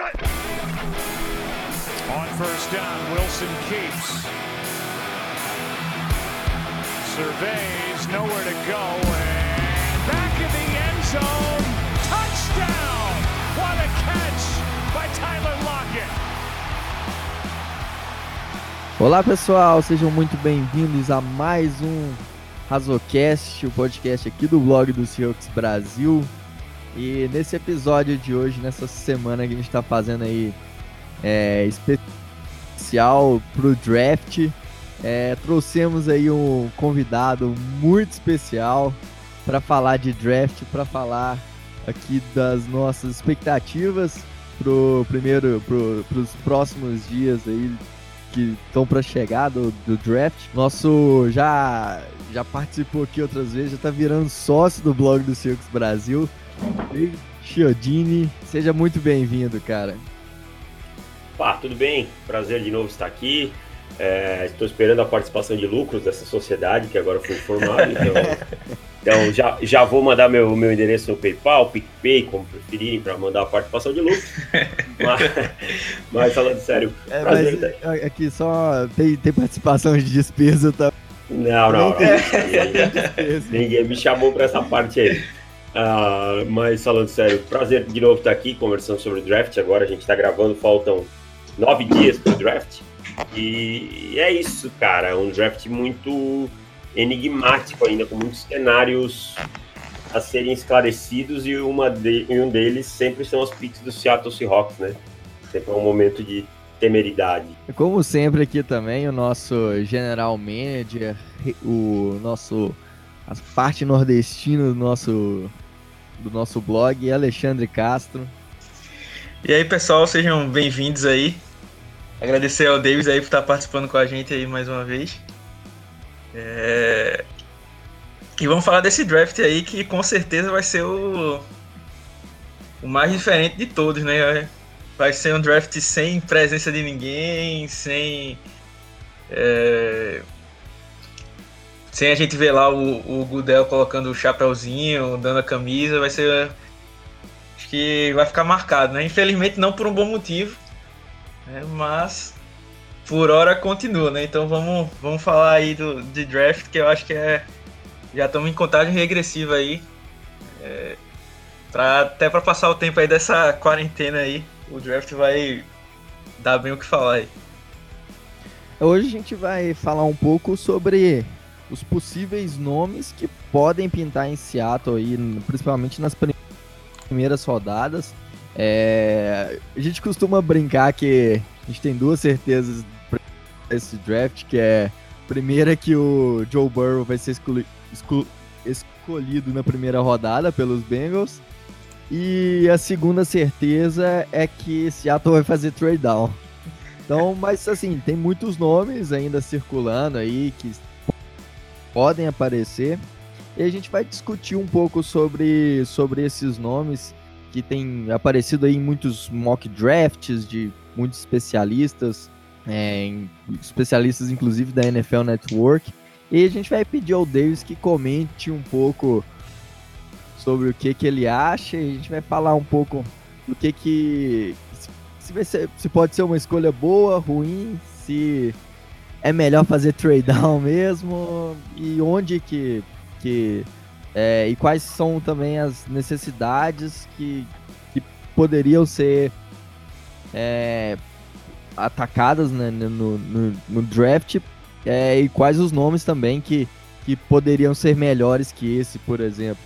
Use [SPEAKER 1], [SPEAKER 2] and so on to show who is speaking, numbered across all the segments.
[SPEAKER 1] On first down, Wilson keeps. Surveys, nowhere to go, and back in the end zone. Touchdown! What a catch by Tyler Lockett.
[SPEAKER 2] Olá pessoal, sejam muito bem-vindos a mais um Razocast, o podcast aqui do blog do Seahawks Brasil. E nesse episódio de hoje, nessa semana que a gente está fazendo aí é, especial pro draft, é, trouxemos aí um convidado muito especial para falar de draft, para falar aqui das nossas expectativas pro primeiro, pro, pros próximos dias aí que estão para chegar do, do, draft. Nosso já já participou aqui outras vezes, já tá virando sócio do blog do Circus Brasil. Chiodini, seja muito bem-vindo, cara.
[SPEAKER 3] Pá, tudo bem? Prazer de novo estar aqui. É, estou esperando a participação de lucros dessa sociedade que agora foi formada. Então, então já, já vou mandar meu, meu endereço no PayPal, PicPay, como preferirem, para mandar a participação de lucros. mas, mas, falando sério,
[SPEAKER 2] é, prazer. Mas, aqui só tem, tem participação de despesa, tá?
[SPEAKER 3] Não, não. não. Ninguém, ninguém me chamou para essa parte aí. Uh, mas falando sério, prazer de novo estar aqui conversando sobre o draft. Agora a gente está gravando, faltam nove dias para o draft. E é isso, cara. Um draft muito enigmático ainda, com muitos cenários a serem esclarecidos e uma de, um deles sempre são os picks do Seattle Seahawks, né? Sempre é um momento de temeridade.
[SPEAKER 2] Como sempre aqui também, o nosso general manager, o nosso a parte nordestina do nosso do nosso blog, Alexandre Castro.
[SPEAKER 4] E aí, pessoal, sejam bem-vindos aí. Agradecer ao Davis aí por estar participando com a gente aí mais uma vez. É... E vamos falar desse draft aí que com certeza vai ser o, o mais diferente de todos, né? Vai ser um draft sem presença de ninguém, sem. É... Sem a gente ver lá o, o Gudel colocando o chapéuzinho, dando a camisa, vai ser. Acho que vai ficar marcado, né? Infelizmente não por um bom motivo né? mas por hora continua, né? Então vamos, vamos falar aí do, de draft, que eu acho que é. Já estamos em contagem regressiva aí. É, pra, até para passar o tempo aí dessa quarentena aí, o draft vai dar bem o que falar aí.
[SPEAKER 2] Hoje a gente vai falar um pouco sobre os possíveis nomes que podem pintar em Seattle aí, principalmente nas primeiras rodadas. É, a gente costuma brincar que a gente tem duas certezas para esse draft, que é primeira que o Joe Burrow vai ser escolhi escol escolhido na primeira rodada pelos Bengals. E a segunda certeza é que Seattle vai fazer trade down. Então, mas assim, tem muitos nomes ainda circulando aí que podem aparecer. E a gente vai discutir um pouco sobre, sobre esses nomes que tem aparecido aí em muitos mock drafts de muitos especialistas, é, especialistas inclusive da NFL Network. E a gente vai pedir ao Davis que comente um pouco sobre o que, que ele acha e a gente vai falar um pouco do que que se, se pode ser uma escolha boa, ruim, se é melhor fazer trade down mesmo e onde que, que é, e quais são também as necessidades que, que poderiam ser é, atacadas né, no, no, no, draft é, e quais os nomes também que, que poderiam ser melhores que esse, por exemplo.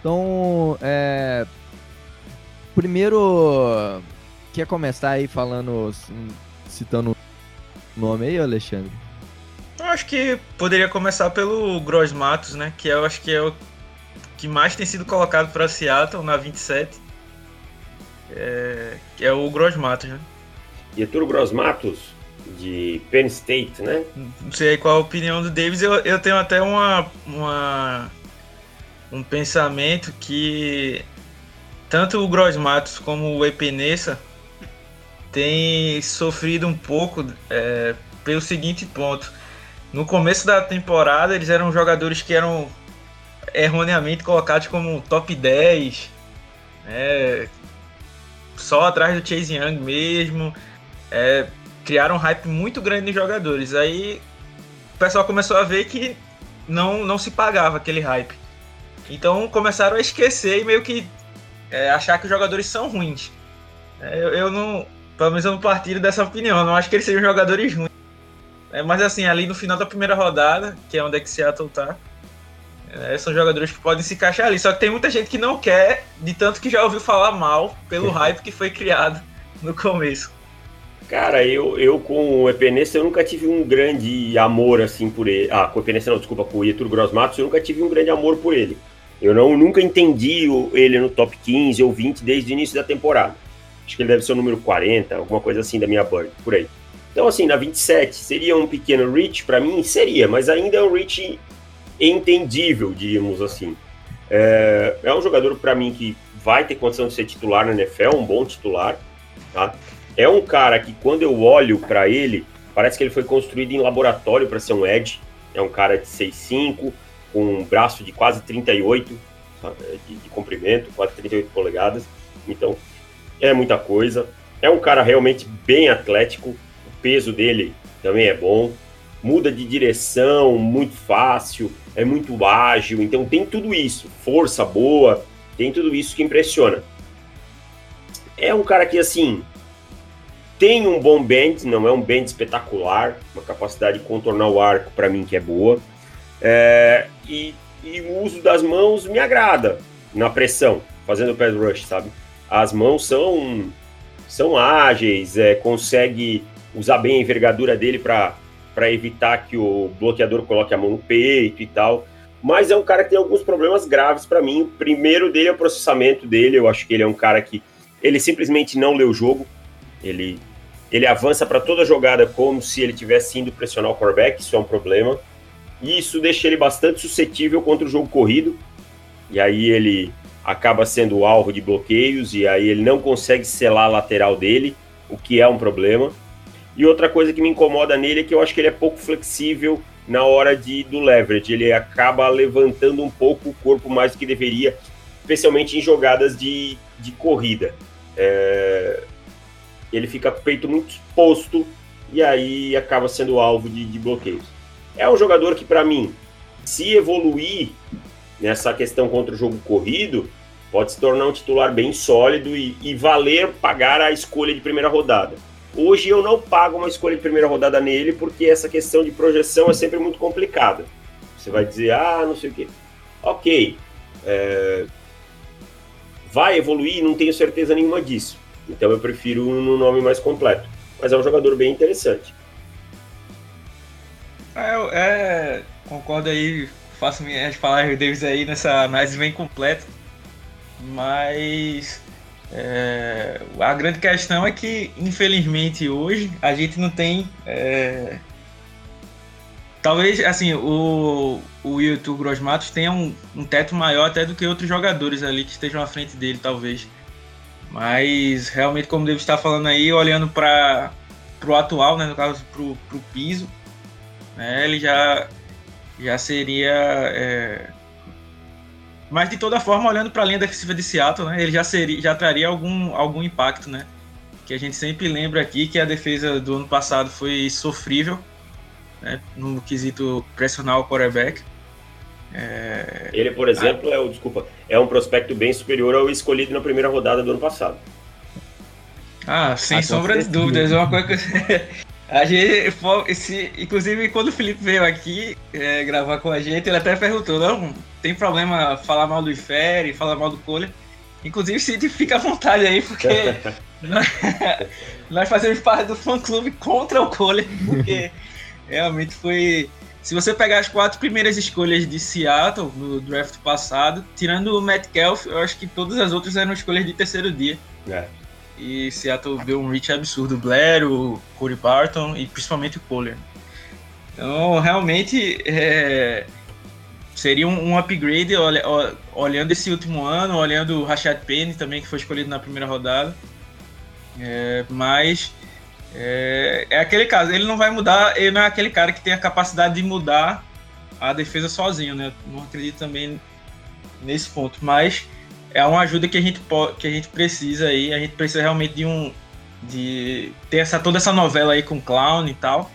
[SPEAKER 2] Então, é, primeiro, quer começar aí falando, citando nome aí, Alexandre?
[SPEAKER 4] Eu acho que poderia começar pelo Gross Matos, né? Que eu acho que é o que mais tem sido colocado para Seattle na 27. É, que é o Gross Matos, né?
[SPEAKER 3] Getúlio Gross Matos, de Penn State, né?
[SPEAKER 4] Não sei qual a opinião do Davis. Eu, eu tenho até uma, uma um pensamento que tanto o Gross Matos como o Epenesa têm sofrido um pouco é, pelo seguinte ponto no começo da temporada, eles eram jogadores que eram erroneamente colocados como top 10, né? só atrás do Chase Young mesmo. É, criaram um hype muito grande nos jogadores. Aí o pessoal começou a ver que não, não se pagava aquele hype. Então começaram a esquecer e meio que é, achar que os jogadores são ruins. É, eu, eu, não. Pelo menos eu não partilho dessa opinião. Eu não acho que eles sejam jogadores ruins. É, mas assim, ali no final da primeira rodada, que é onde é que Seattle tá, é, são jogadores que podem se encaixar ali. Só que tem muita gente que não quer, de tanto que já ouviu falar mal pelo hype que foi criado no começo.
[SPEAKER 3] Cara, eu, eu com o Epenesa eu nunca tive um grande amor assim por ele. Ah, com o Epenesa não, desculpa, com o Ietur Grossmatos eu nunca tive um grande amor por ele. Eu não, nunca entendi o, ele no top 15 ou 20 desde o início da temporada. Acho que ele deve ser o número 40, alguma coisa assim da minha bird, por aí. Então, assim, na 27, seria um pequeno reach para mim? Seria, mas ainda é um reach entendível, diríamos assim. É, é um jogador para mim que vai ter condição de ser titular na NFL, um bom titular, tá? É um cara que quando eu olho para ele, parece que ele foi construído em laboratório para ser um edge. É um cara de 6'5", com um braço de quase 38 de, de comprimento, quase 38 polegadas. Então, é muita coisa. É um cara realmente bem atlético, o peso dele também é bom. Muda de direção muito fácil, é muito ágil, então tem tudo isso. Força boa, tem tudo isso que impressiona. É um cara que, assim, tem um bom bend, não é um bend espetacular, uma capacidade de contornar o arco para mim que é boa. É, e, e, o uso das mãos me agrada na pressão, fazendo o pad rush, sabe? As mãos são, são ágeis, é, consegue usar bem a envergadura dele para evitar que o bloqueador coloque a mão no peito e tal. Mas é um cara que tem alguns problemas graves para mim. O primeiro dele é o processamento dele. Eu acho que ele é um cara que ele simplesmente não lê o jogo. Ele, ele avança para toda jogada como se ele tivesse indo pressionar o quarterback. Isso é um problema. E isso deixa ele bastante suscetível contra o jogo corrido. E aí ele acaba sendo alvo de bloqueios e aí ele não consegue selar a lateral dele, o que é um problema. E outra coisa que me incomoda nele é que eu acho que ele é pouco flexível na hora de, do leverage. Ele acaba levantando um pouco o corpo mais do que deveria, especialmente em jogadas de, de corrida. É... Ele fica com o peito muito exposto e aí acaba sendo alvo de, de bloqueios. É um jogador que, para mim, se evoluir nessa questão contra o jogo corrido, pode se tornar um titular bem sólido e, e, valer pagar a escolha de primeira rodada. Hoje eu não pago uma escolha de primeira rodada nele porque essa questão de projeção é sempre muito complicada. Você vai dizer, ah, não sei o quê. Ok, é... vai evoluir, não tenho certeza nenhuma disso. Então eu prefiro no nome mais completo. Mas é um jogador bem interessante.
[SPEAKER 4] É, é, concordo aí, faço minhas palavras Davis aí nessa análise bem completa. Mas é, a grande questão é que, infelizmente, hoje a gente não tem. É, talvez, assim, o, o YouTube Gross Matos tenha um, um teto maior até do que outros jogadores ali que estejam à frente dele, talvez. Mas, realmente, como o David está falando aí, olhando para o atual, né, no caso, para o piso, né, ele já, já seria. É... Mas de toda forma, olhando para a linha defensiva de Seattle, né, ele já, seria, já traria algum, algum impacto, né? Que a gente sempre lembra aqui que a defesa do ano passado foi sofrível, né, no quesito pressionar o quarterback.
[SPEAKER 3] É... Ele, por exemplo, ah, é o desculpa, é um prospecto bem superior ao escolhido na primeira rodada do ano passado.
[SPEAKER 4] Ah, sem ah, sombra de dúvidas, é uma coisa que a gente, esse, inclusive, quando o Felipe veio aqui é, gravar com a gente, ele até perguntou: não, tem problema falar mal do Ifere, falar mal do Cole. Inclusive, Cid, fica à vontade aí, porque nós, nós, fazemos parte do fã-clube contra o Cole, porque realmente foi. Se você pegar as quatro primeiras escolhas de Seattle no draft passado, tirando o Metcalf, eu acho que todas as outras eram escolhas de terceiro dia. É. E Seattle deu um reach absurdo. Blair, o Corey Barton e principalmente o Kohler. Então, realmente, é, seria um, um upgrade olha, olhando esse último ano, olhando o Rashad Penny também, que foi escolhido na primeira rodada. É, mas é, é, aquele caso, ele não vai mudar, ele não é aquele cara que tem a capacidade de mudar a defesa sozinho, né? Não acredito também nesse ponto, mas é uma ajuda que a gente que a gente precisa aí. A gente precisa realmente de um de ter essa toda essa novela aí com Clown e tal.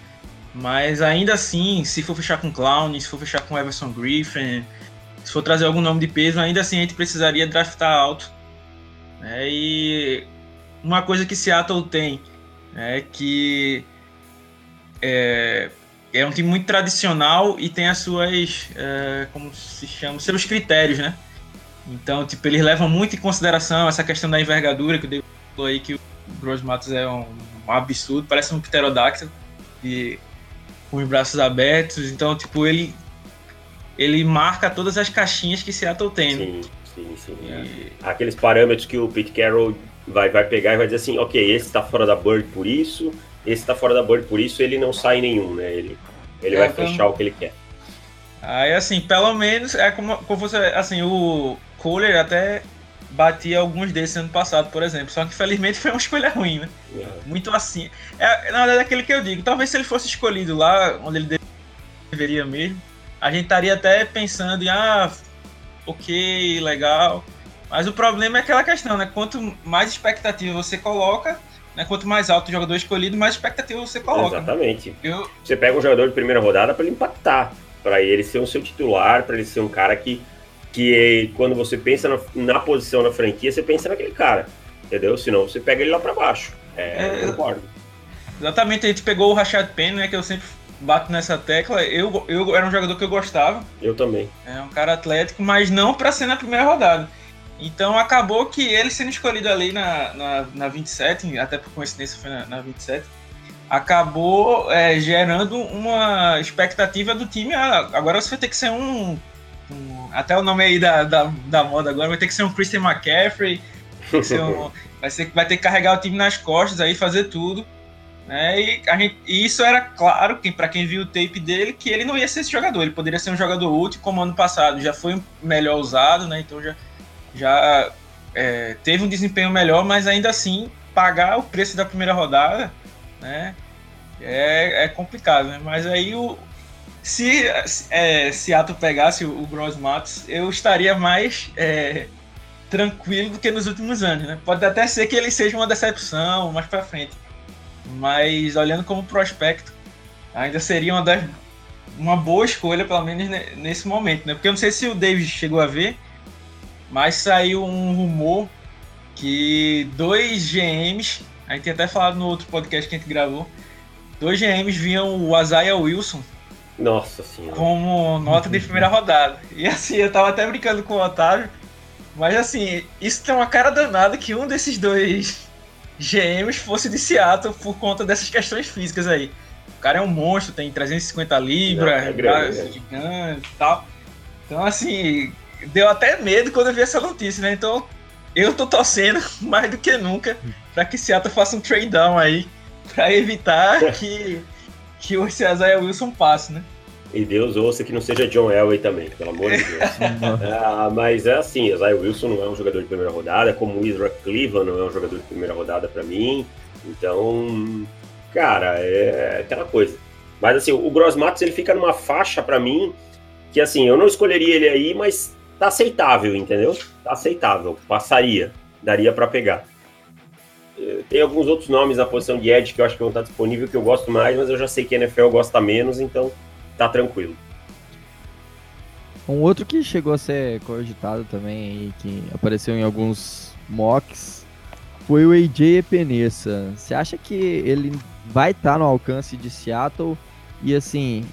[SPEAKER 4] Mas ainda assim, se for fechar com Clown, se for fechar com Everson Griffin, se for trazer algum nome de peso, ainda assim a gente precisaria draftar alto. É, e uma coisa que Seattle tem é que é, é um time muito tradicional e tem as suas, é, como se chama, seus critérios, né? Então, tipo, eles levam muito em consideração essa questão da envergadura, que o David falou aí que o Gross Matos é um, um, absurdo, parece um pterodáctilo e com os braços abertos. Então, tipo, ele ele marca todas as caixinhas que Seattle tem.
[SPEAKER 3] Né? Sim, sim, sim. E... É. Aqueles parâmetros que o Pete Carroll vai, vai pegar e vai dizer assim, ok, esse tá fora da Bird por isso, esse tá fora da Bird por isso, ele não sai nenhum, né? Ele, ele é, vai então... fechar o que ele quer.
[SPEAKER 4] Aí, assim, pelo menos, é como, como você, assim, o Kohler até batia alguns desses ano passado, por exemplo. Só que infelizmente foi uma escolha ruim, né? É. Muito assim. É, na verdade, é aquele que eu digo. Talvez se ele fosse escolhido lá onde ele deveria mesmo, a gente estaria até pensando em, ah, ok, legal. Mas o problema é aquela questão, né? Quanto mais expectativa você coloca, né? quanto mais alto o jogador escolhido, mais expectativa você coloca.
[SPEAKER 3] Exatamente. Né? Eu... Você pega um jogador de primeira rodada para ele impactar, para ele ser o seu titular, para ele ser um cara que, que quando você pensa na, na, posição na franquia, você pensa naquele cara, entendeu? Senão você pega ele lá para baixo. É, é, concordo.
[SPEAKER 4] Exatamente, a gente pegou o Rashad Penn, né? Que eu sempre bato nessa tecla. Eu, eu era um jogador que eu gostava.
[SPEAKER 3] Eu também.
[SPEAKER 4] É um cara atlético, mas não para ser na primeira rodada. Então acabou que ele sendo escolhido ali na, na, na 27, até por coincidência foi na, na 27, acabou é, gerando uma expectativa do time. Ah, agora você vai ter que ser um, um. até o nome aí da, da, da, moda agora, vai ter que ser um Christian McCaffrey. Um, vai, ser, vai ter que carregar o time nas costas aí, fazer tudo. Né? E, a gente, e isso era claro que para quem viu o tape dele que ele não ia ser esse jogador, ele poderia ser um jogador útil, como ano passado já foi melhor usado, né? Então já, já é, teve um desempenho melhor, mas ainda assim pagar o preço da primeira rodada, né? É, é complicado, né? Mas aí o se é, Seattle pegasse o, Gross Matos, eu estaria mais é, tranquilo do que nos últimos anos, né? Pode até ser que ele seja uma decepção mais para frente mas olhando como prospecto, ainda seria uma, das, uma boa escolha, pelo menos nesse momento, né? Porque eu não sei se o David chegou a ver, mas saiu um rumor que dois GMs, a gente até falado no outro podcast que a gente gravou, dois GMs viam o Isaiah Wilson
[SPEAKER 3] Nossa senhora.
[SPEAKER 4] como nota de primeira rodada. E assim, eu tava até brincando com o Otávio, mas assim, isso tem uma cara danada que um desses dois GMs fosse de Seattle por conta dessas questões físicas aí. O cara é um monstro, tem 350 libras, é grande, gigante e tal. Então, assim, deu até medo quando eu vi essa notícia, né? Então, eu tô torcendo mais do que nunca para que Seattle faça um trade down aí, para evitar que, que o Isaiah Wilson passe, né?
[SPEAKER 3] E Deus ouça que não seja John Elway também, pelo amor de Deus. ah, mas é assim, Isaiah Wilson não é um jogador de primeira rodada, como o Isra Cleveland não é um jogador de primeira rodada para mim. Então, cara, é aquela coisa. Mas assim, o Gross Matos ele fica numa faixa para mim que assim, eu não escolheria ele aí, mas tá aceitável, entendeu? Tá aceitável, passaria, daria para pegar. Tem alguns outros nomes na posição de Edge que eu acho que vão estar disponível que eu gosto mais, mas eu já sei que a NFL gosta menos, então tá tranquilo.
[SPEAKER 2] Um outro que chegou a ser cogitado também, que apareceu em alguns mocks, foi o AJ Epenesa. Você acha que ele vai estar tá no alcance de Seattle? E assim,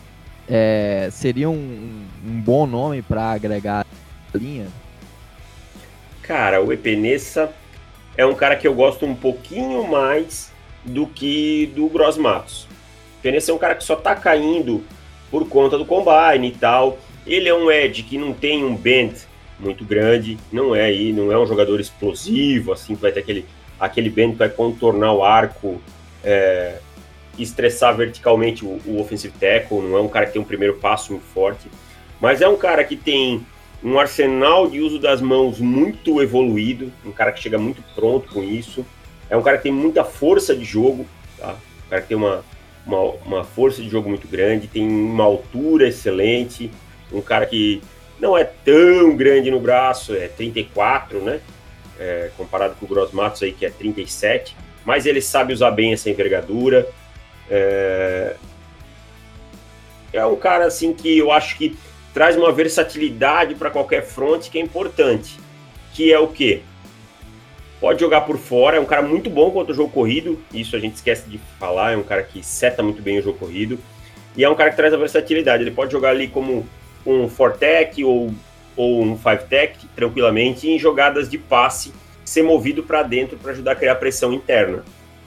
[SPEAKER 2] é, seria um, um, bom nome para agregar a linha?
[SPEAKER 3] Cara, o Epenesa é um cara que eu gosto um pouquinho mais do que do Gross Matos. O é um cara que só tá caindo por conta do combine e tal. Ele é um Ed que não tem um bend muito grande, não é aí, não é um jogador explosivo, assim, que vai ter aquele, aquele bend que vai contornar o arco, é, estressar verticalmente o, o offensive tackle, não é um cara que tem um primeiro passo muito forte, mas é um cara que tem um arsenal de uso das mãos muito evoluído, um cara que chega muito pronto com isso, é um cara que tem muita força de jogo, tá? um cara que tem uma, uma, uma força de jogo muito grande, tem uma altura excelente, um cara que não é tão grande no braço, é 34, né? É, comparado com o Gross Matos aí, que é 37, mas ele sabe usar bem essa envergadura. É, é um cara assim que eu acho que traz uma versatilidade para qualquer front que é importante. Que é o quê? Pode jogar por fora, é um cara muito bom contra o jogo corrido, isso a gente esquece de falar, é um cara que seta muito bem o jogo corrido. E é um cara que traz a versatilidade, ele pode jogar ali como um 4-tech ou, ou um 5-tech tranquilamente em jogadas de passe, ser movido para dentro para ajudar a criar pressão interna.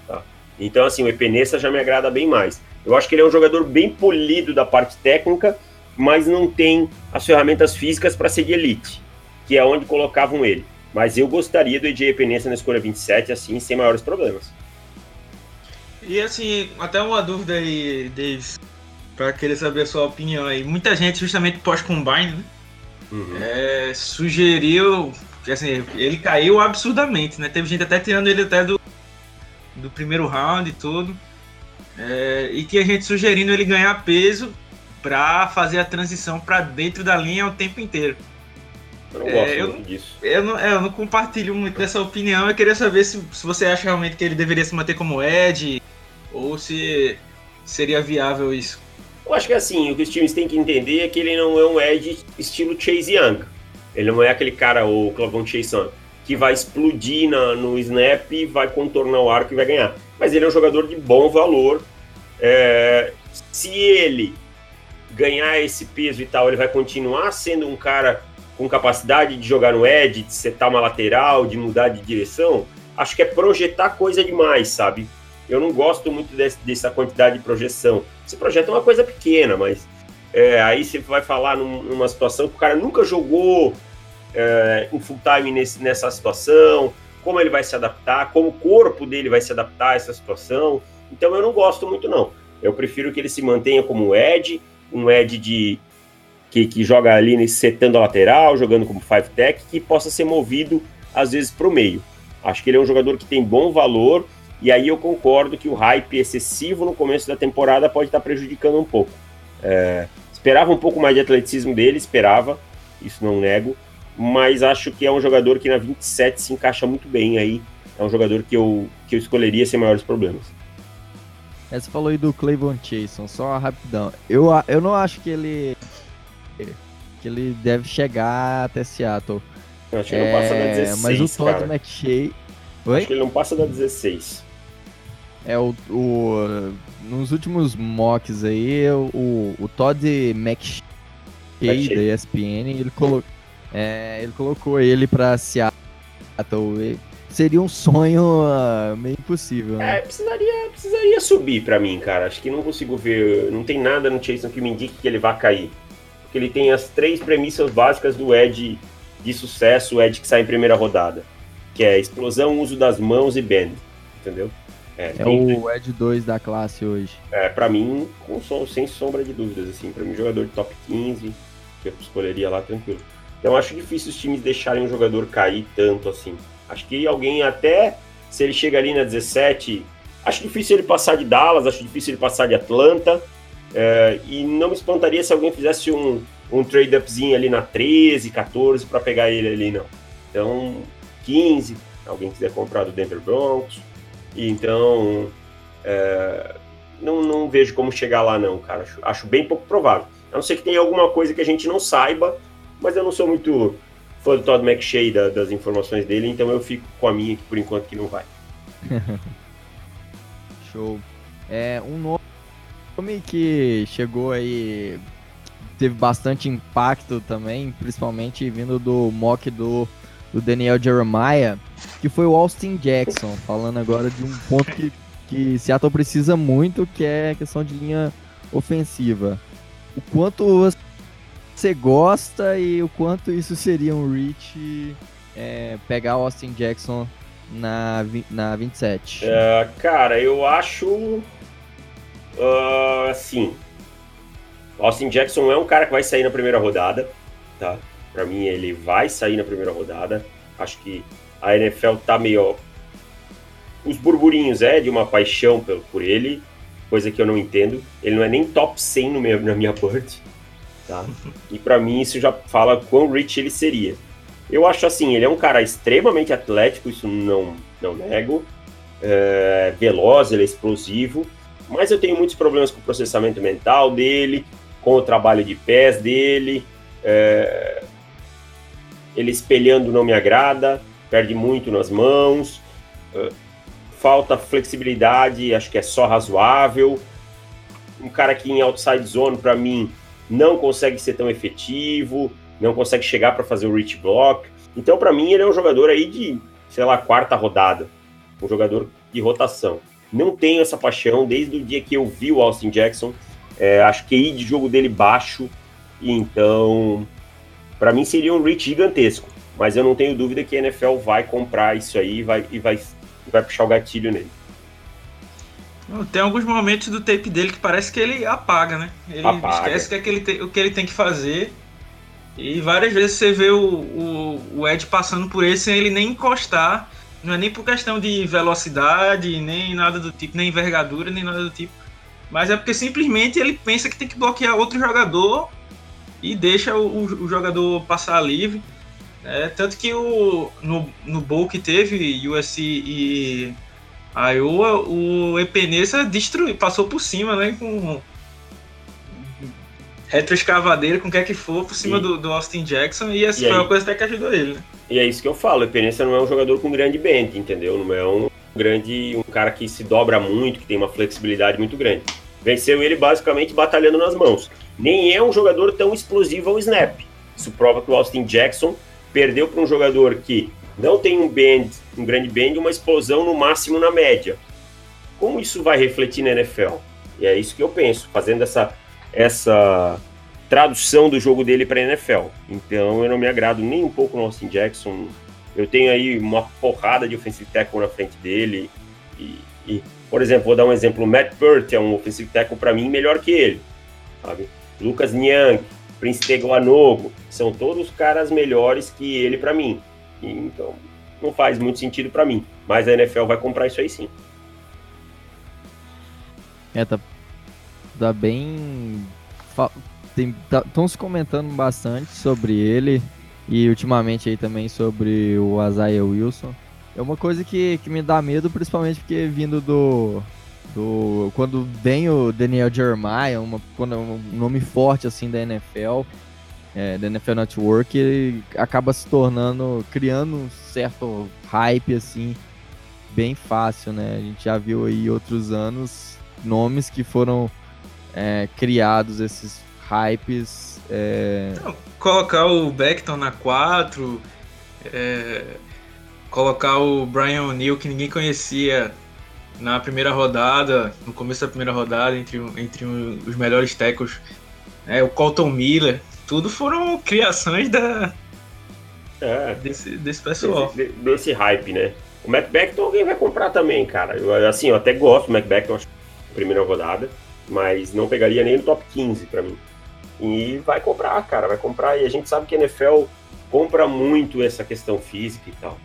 [SPEAKER 3] Tá? Então, assim, o Epenesa já me agrada bem mais. Eu acho que ele é um jogador bem polido da parte técnica, mas não tem as ferramentas físicas para ser de elite, que é onde colocavam ele. Mas eu gostaria do EJ Epenesa na escolha 27, assim, sem maiores problemas.
[SPEAKER 4] E assim, até uma dúvida aí, Davis, para querer saber a sua opinião aí. Muita gente, justamente pós-combine, né? Uhum. É, sugeriu que assim, ele caiu absurdamente, né? Teve gente até tirando ele até do, do primeiro round e tudo. É, e tinha gente sugerindo ele ganhar peso para fazer a transição para dentro da linha o tempo inteiro.
[SPEAKER 3] Eu não gosto é, muito disso.
[SPEAKER 4] Eu não, é, eu não compartilho muito dessa opinião. Eu queria saber se, se você acha realmente que ele deveria se manter como Ed ou se seria viável isso.
[SPEAKER 3] Eu acho que assim, o que os times têm que entender é que ele não é um Ed estilo Chase Young. Ele não é aquele cara, o Clavon Chase Young, que vai explodir na, no snap, vai contornar o arco e vai ganhar. Mas ele é um jogador de bom valor. É, se ele ganhar esse peso e tal, ele vai continuar sendo um cara com capacidade de jogar no edge, de setar uma lateral, de mudar de direção, acho que é projetar coisa demais, sabe? Eu não gosto muito desse, dessa quantidade de projeção. Você projeta uma coisa pequena, mas é, aí você vai falar num, numa situação que o cara nunca jogou é, em full time nesse, nessa situação, como ele vai se adaptar, como o corpo dele vai se adaptar a essa situação. Então eu não gosto muito, não. Eu prefiro que ele se mantenha como Ed, um Ed de que, que joga ali setando a lateral, jogando como five tech, que possa ser movido às vezes para o meio. Acho que ele é um jogador que tem bom valor, e aí eu concordo que o hype excessivo no começo da temporada pode estar prejudicando um pouco. É, esperava um pouco mais de atleticismo dele, esperava, isso não nego, mas acho que é um jogador que na 27 se encaixa muito bem aí. É um jogador que eu, que eu escolheria sem maiores problemas.
[SPEAKER 2] Você falou aí do Clayvon Chason, só rapidão. Eu, eu não acho que ele que ele deve chegar até Seattle.
[SPEAKER 3] Eu acho que ele é, não passa da 16,
[SPEAKER 2] Mas o Todd cara. McShay...
[SPEAKER 3] Oi? Acho que ele não passa da 16.
[SPEAKER 2] É, o, o, nos últimos mocks aí, o, o Todd McShay, McShay. da ESPN, ele, colo, é, ele colocou ele pra Seattle. Seria um sonho uh, meio impossível, né?
[SPEAKER 3] É, precisaria, precisaria subir pra mim, cara. Acho que não consigo ver. Não tem nada no Jason que me indique que ele vai cair que ele tem as três premissas básicas do Ed de sucesso, o Ed que sai em primeira rodada, que é explosão, uso das mãos e bend, entendeu?
[SPEAKER 2] É, é o Ed 2 da classe hoje.
[SPEAKER 3] É, para mim, com, sem sombra de dúvidas, assim, para mim jogador de top 15, que eu escolheria lá tranquilo. Então acho difícil os times deixarem um jogador cair tanto assim. Acho que alguém até, se ele chega ali na 17, acho difícil ele passar de Dallas, acho difícil ele passar de Atlanta, é, e não me espantaria se alguém fizesse um, um trade-upzinho ali na 13, 14 para pegar ele ali, não. Então, 15, alguém quiser comprar do Denver Broncos. E então, é, não, não vejo como chegar lá, não, cara. Acho, acho, bem pouco provável. A não ser que tenha alguma coisa que a gente não saiba, mas eu não sou muito fã do Todd McShay, da, das informações dele, então eu fico com a minha que por enquanto que não vai.
[SPEAKER 2] Show. É, um nome que chegou aí, teve bastante impacto também, principalmente vindo do mock do, do Daniel Jeremiah, que foi o Austin Jackson, falando agora de um ponto que, que Seattle precisa muito, que é a questão de linha ofensiva. O quanto você gosta e o quanto isso seria um reach é, pegar o Austin Jackson na, na 27?
[SPEAKER 3] É, cara, eu acho Uh, assim, Austin Jackson é um cara que vai sair na primeira rodada, tá? Para mim, ele vai sair na primeira rodada. Acho que a NFL tá meio. Os burburinhos é de uma paixão por, por ele, coisa que eu não entendo. Ele não é nem top 100 no meu, na minha board. Tá? E para mim isso já fala quão rich ele seria. Eu acho assim, ele é um cara extremamente atlético, isso não, não nego. É, veloz, ele é explosivo, mas eu tenho muitos problemas com o processamento mental dele, com o trabalho de pés dele. É, ele espelhando não me agrada, perde muito nas mãos, é, falta flexibilidade, acho que é só razoável. Um cara que em outside zone, para mim, não consegue ser tão efetivo, não consegue chegar para fazer o reach block. Então, para mim, ele é um jogador aí de, sei lá, quarta rodada, um jogador de rotação. Não tenho essa paixão desde o dia que eu vi o Austin Jackson. É, acho que aí de jogo dele baixo, então, para mim seria um reach gigantesco. Mas eu não tenho dúvida que a NFL vai comprar isso aí e vai, e vai, vai puxar o gatilho nele.
[SPEAKER 4] Tem alguns momentos do tape dele que parece que ele apaga, né? Ele apaga. esquece que é que ele tem, o que ele tem que fazer. E várias vezes você vê o, o, o, Ed passando por ele sem ele nem encostar. Não é nem por questão de velocidade, nem nada do tipo, nem envergadura, nem nada do tipo. Mas é porque simplesmente ele pensa que tem que bloquear outro jogador e deixa o, o jogador passar livre. É, tanto que o, no, no bowl que teve USC e Iowa, o Epenesa destruiu, passou por cima, né? Com retroescavadeira, com o que é que for, por cima e... do, do, Austin Jackson, e essa e foi aí... uma coisa até que ajudou ele, né?
[SPEAKER 3] E é isso que eu falo, o Epenesa não é um jogador com grande bend, entendeu? Não é um grande, um cara que se dobra muito, que tem uma flexibilidade muito grande. Venceu ele basicamente batalhando nas mãos. Nem é um jogador tão explosivo ao snap. Isso prova que o Austin Jackson perdeu para um jogador que não tem um bend, um grande bend, uma explosão no máximo na média. Como isso vai refletir na NFL? E é isso que eu penso, fazendo essa, essa tradução do jogo dele para a NFL. Então eu não me agrado nem um pouco no Austin Jackson. Eu tenho aí uma porrada de offensive tackle na frente dele. E, e por exemplo, vou dar um exemplo: o Matt Burt é um offensive tackle para mim melhor que ele. Sabe? Lucas Niang, Prince Teguanogo, são todos caras melhores que ele para mim. Então, não faz muito sentido para mim. Mas a NFL vai comprar isso aí sim.
[SPEAKER 2] É, tá, tá bem. Estão tá, se comentando bastante sobre ele e ultimamente aí também sobre o Isaiah Wilson. É uma coisa que, que me dá medo, principalmente porque vindo do. do quando vem o Daniel Jeremiah, uma, quando é um nome forte assim da NFL, é, da NFL Network, acaba se tornando, criando um certo hype, assim, bem fácil, né? A gente já viu aí outros anos nomes que foram é, criados, esses hypes. É...
[SPEAKER 4] colocar o Beckton na 4, é, colocar o Brian O'Neill, que ninguém conhecia na primeira rodada, no começo da primeira rodada, entre, entre os melhores tackles, é, o Colton Miller, tudo foram criações da é, desse, desse pessoal.
[SPEAKER 3] Desse, desse, hype, né? O Matt Beckton alguém vai comprar também, cara. Eu, assim, eu até gosto do Matt Beckton, acho primeira rodada, mas não pegaria nem no top 15 para mim. E vai comprar, cara, vai comprar. E a gente sabe que a NFL compra muito essa questão física e tal.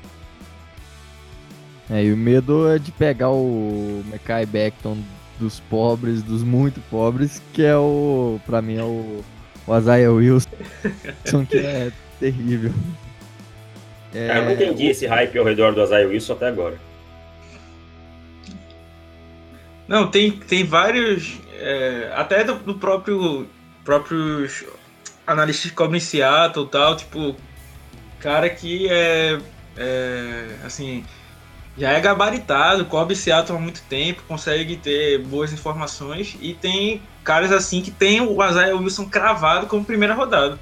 [SPEAKER 2] É, e o medo é de pegar o Mackay Beckton dos pobres, dos muito pobres, que é o, pra mim, é o o Isaiah Wilson, que é terrível.
[SPEAKER 3] É, eu não entendi esse hype ao redor do Isaiah Wilson até agora.
[SPEAKER 4] Não, tem, tem vários. É, até do, do, próprio próprios analistas que cobrem Seattle e tal, tipo, cara que é, é assim já é gabaritado, cobre Seattle há muito tempo, consegue ter boas informações e tem caras assim que tem o Isaiah Wilson cravado como primeira rodada.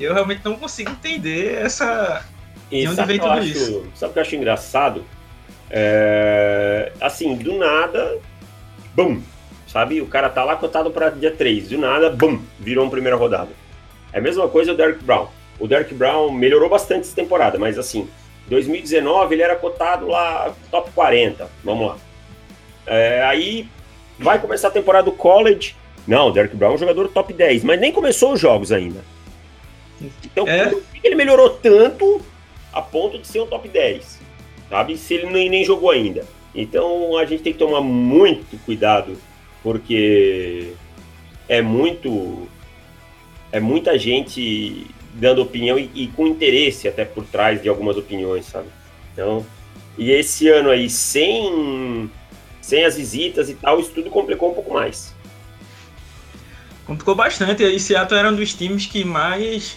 [SPEAKER 4] Eu realmente não consigo entender essa.
[SPEAKER 3] E de onde vem tudo acho, isso. Sabe o que eu acho engraçado? É, assim, do nada, bum! Sabe? O cara tá lá cotado para dia 3, do nada, bum! Virou uma primeira rodada. É a mesma coisa o Derek Brown. O Derek Brown melhorou bastante essa temporada, mas assim, 2019 ele era cotado lá top 40, vamos lá. É, aí vai começar a temporada do college. Não, o Derek Brown é um jogador top 10, mas nem começou os jogos ainda. Então, é. por que ele melhorou tanto a ponto de ser um top 10? Sabe? Se ele nem, nem jogou ainda. Então a gente tem que tomar muito cuidado, porque é muito é muita gente dando opinião e, e, com interesse até por trás de algumas opiniões, sabe? Então, e esse ano aí, sem, sem as visitas e tal, isso tudo complicou um pouco mais.
[SPEAKER 4] Complicou bastante. E Seattle era um dos times que mais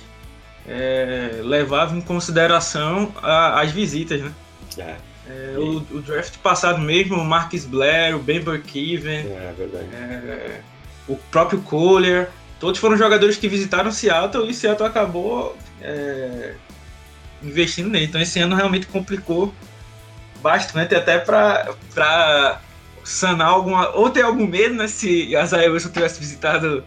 [SPEAKER 4] é, levava em consideração a, as visitas, né? É. É, o, o, draft passado mesmo, o Marcus Blair, o Ben Burkeven,
[SPEAKER 3] é,
[SPEAKER 4] é, o próprio Kohler, todos foram jogadores que visitaram Seattle e Seattle acabou é, investindo nele. Então esse ano realmente complicou bastante, até para sanar alguma. ou ter algum medo, né? Se Isaiah Wilson tivesse visitado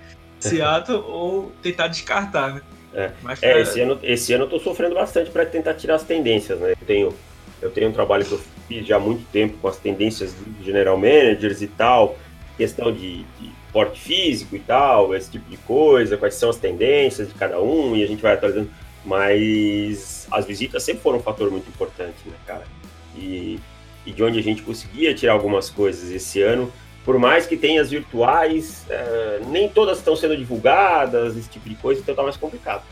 [SPEAKER 4] Seattle, ou tentar descartar, né?
[SPEAKER 3] É, Mas, é esse, ano, esse ano eu tô sofrendo bastante para tentar tirar as tendências, né? Eu tenho, eu tenho um trabalho que eu fiz já há muito tempo com as tendências de general managers e tal, questão de, de porte físico e tal, esse tipo de coisa, quais são as tendências de cada um, e a gente vai atualizando. Mas as visitas sempre foram um fator muito importante, né, cara? E, e de onde a gente conseguia tirar algumas coisas esse ano, por mais que tenha as virtuais, é, nem todas estão sendo divulgadas, esse tipo de coisa, então tá mais complicado.